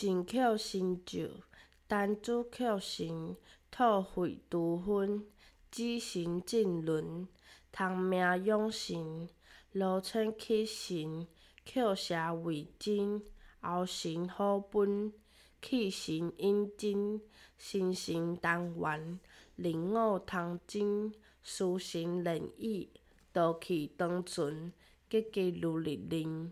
真巧成就，单子口成，吐血除昏，子神正轮，通命养神，罗春起神，口舌为真，后神好本，气神引真，心神当元，灵武通真，思神连意，道气当存，积极如日令。